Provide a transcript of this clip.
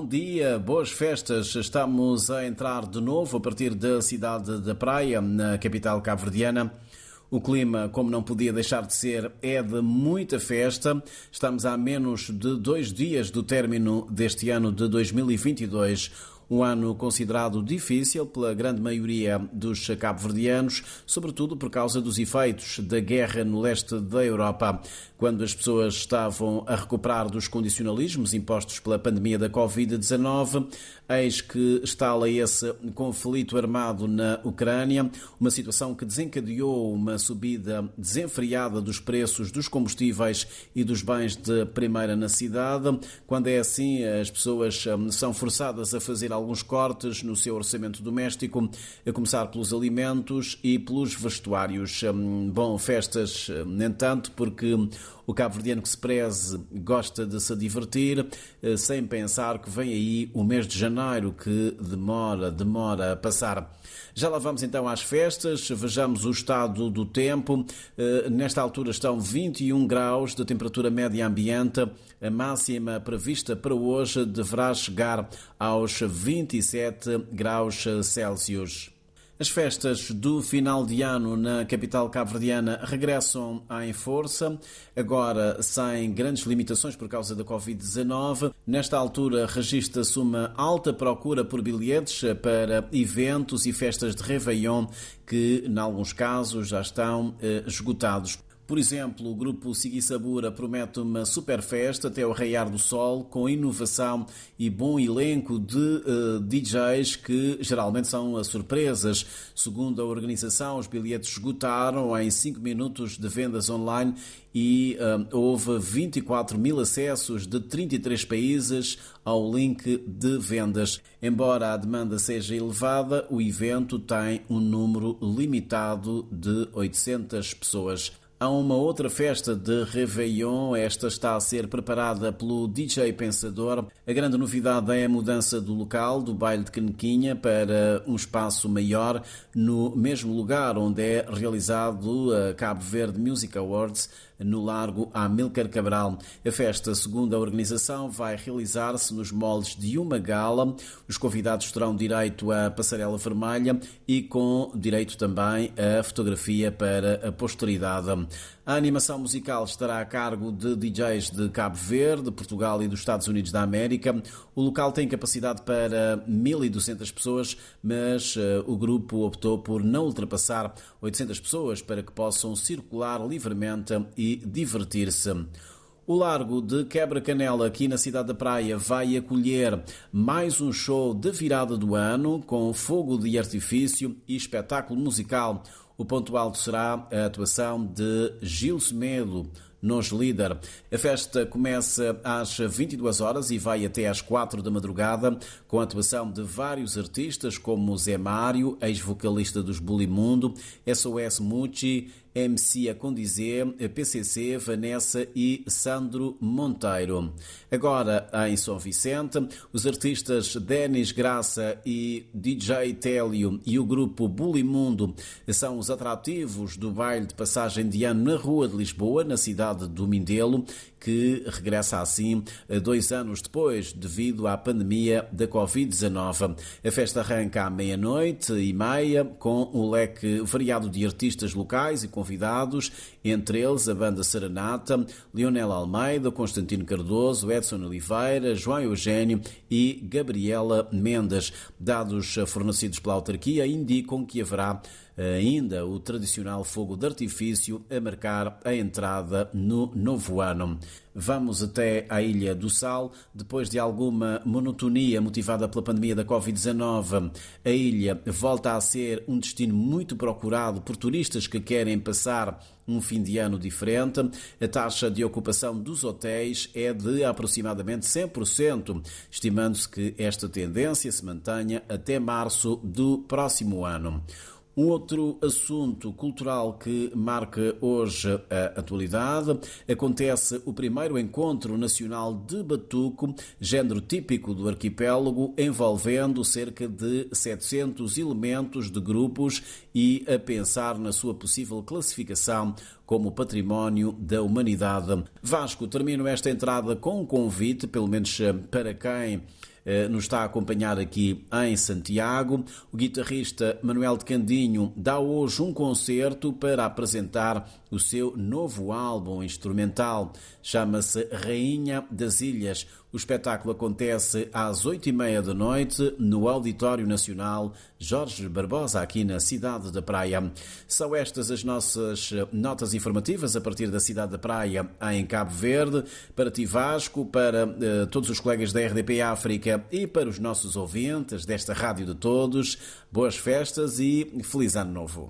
bom dia, boas festas. Estamos a entrar de novo a partir da cidade da Praia, na capital cabo-verdiana. O clima, como não podia deixar de ser, é de muita festa. Estamos a menos de dois dias do término deste ano de 2022 um ano considerado difícil pela grande maioria dos cabo-verdianos, sobretudo por causa dos efeitos da guerra no leste da Europa. Quando as pessoas estavam a recuperar dos condicionalismos impostos pela pandemia da Covid-19, eis que estala esse conflito armado na Ucrânia, uma situação que desencadeou uma subida desenfreada dos preços dos combustíveis e dos bens de primeira necessidade. Quando é assim, as pessoas hum, são forçadas a fazer alguns cortes no seu orçamento doméstico, a começar pelos alimentos e pelos vestuários. Hum, bom, festas, hum, nem entanto, porque o cabo-verdiano que se preze gosta de se divertir, eh, sem pensar que vem aí o mês de janeiro que demora, demora a passar. Já lá vamos então às festas, vejamos o estado do tempo. Eh, nesta altura estão 21 graus de temperatura média ambiente. A máxima prevista para hoje deverá chegar aos 27 graus Celsius. As festas do final de ano na capital cabo-verdiana regressam em força, agora sem grandes limitações por causa da Covid-19. Nesta altura, registra-se uma alta procura por bilhetes para eventos e festas de Réveillon que, em alguns casos, já estão eh, esgotados. Por exemplo, o grupo Sigui Sabura promete uma super festa até o raiar do sol, com inovação e bom elenco de uh, eh, DJs que geralmente são surpresas. Segundo a organização, os bilhetes esgotaram em 5 minutos de vendas online e uh, houve 24 mil acessos de 33 países ao link de vendas. Embora a demanda seja elevada, o evento tem um número limitado de 800 pessoas. Há uma outra festa de Réveillon, esta está a ser preparada pelo DJ Pensador. A grande novidade é a mudança do local do baile de Canequinha para um espaço maior no mesmo lugar onde é realizado a Cabo Verde Music Awards no Largo Amílcar Cabral. A festa, segundo a organização, vai realizar-se nos moldes de uma gala. Os convidados terão direito à passarela vermelha e com direito também à fotografia para a posteridade. A animação musical estará a cargo de DJs de Cabo Verde, Portugal e dos Estados Unidos da América. O local tem capacidade para 1.200 pessoas, mas uh, o grupo optou por não ultrapassar 800 pessoas para que possam circular livremente e divertir-se. O Largo de Quebra-Canela, aqui na cidade da Praia, vai acolher mais um show de virada do ano com fogo de artifício e espetáculo musical. O ponto alto será a atuação de Gil Semedo, nos Líder. A festa começa às 22 horas e vai até às 4 da madrugada, com a atuação de vários artistas como Zé Mário, ex-vocalista dos Bulimundo, SOS Mucci, MC a Condizer, PCC, Vanessa e Sandro Monteiro. Agora, em São Vicente, os artistas Denis Graça e DJ Télio e o grupo Bulimundo são os atrativos do baile de passagem de ano na Rua de Lisboa, na cidade do Mindelo, que regressa assim dois anos depois, devido à pandemia da Covid-19. A festa arranca à meia-noite e meia, com um leque variado de artistas locais e convidados, entre eles a banda Serenata, Leonel Almeida, Constantino Cardoso, Edson Oliveira, João Eugênio e Gabriela Mendes. Dados fornecidos pela autarquia indicam que haverá ainda o tradicional fogo de artifício a marcar a entrada no novo ano. Vamos até à Ilha do Sal. Depois de alguma monotonia motivada pela pandemia da Covid-19, a ilha volta a ser um destino muito procurado por turistas que querem passar um fim de ano diferente. A taxa de ocupação dos hotéis é de aproximadamente 100%, estimando-se que esta tendência se mantenha até março do próximo ano. Um outro assunto cultural que marca hoje a atualidade. Acontece o primeiro encontro nacional de batuco, género típico do arquipélago, envolvendo cerca de 700 elementos de grupos e a pensar na sua possível classificação como património da humanidade. Vasco, termino esta entrada com um convite, pelo menos para quem nos está a acompanhar aqui em Santiago. O guitarrista Manuel de Candinho dá hoje um concerto para apresentar o seu novo álbum instrumental. Chama-se Rainha das Ilhas. O espetáculo acontece às oito e meia da noite no Auditório Nacional Jorge Barbosa, aqui na cidade da Praia. São estas as nossas notas informativas a partir da cidade da Praia, em Cabo Verde, para ti Vasco, para uh, todos os colegas da RDP África e para os nossos ouvintes desta Rádio de Todos. Boas festas e feliz Ano Novo.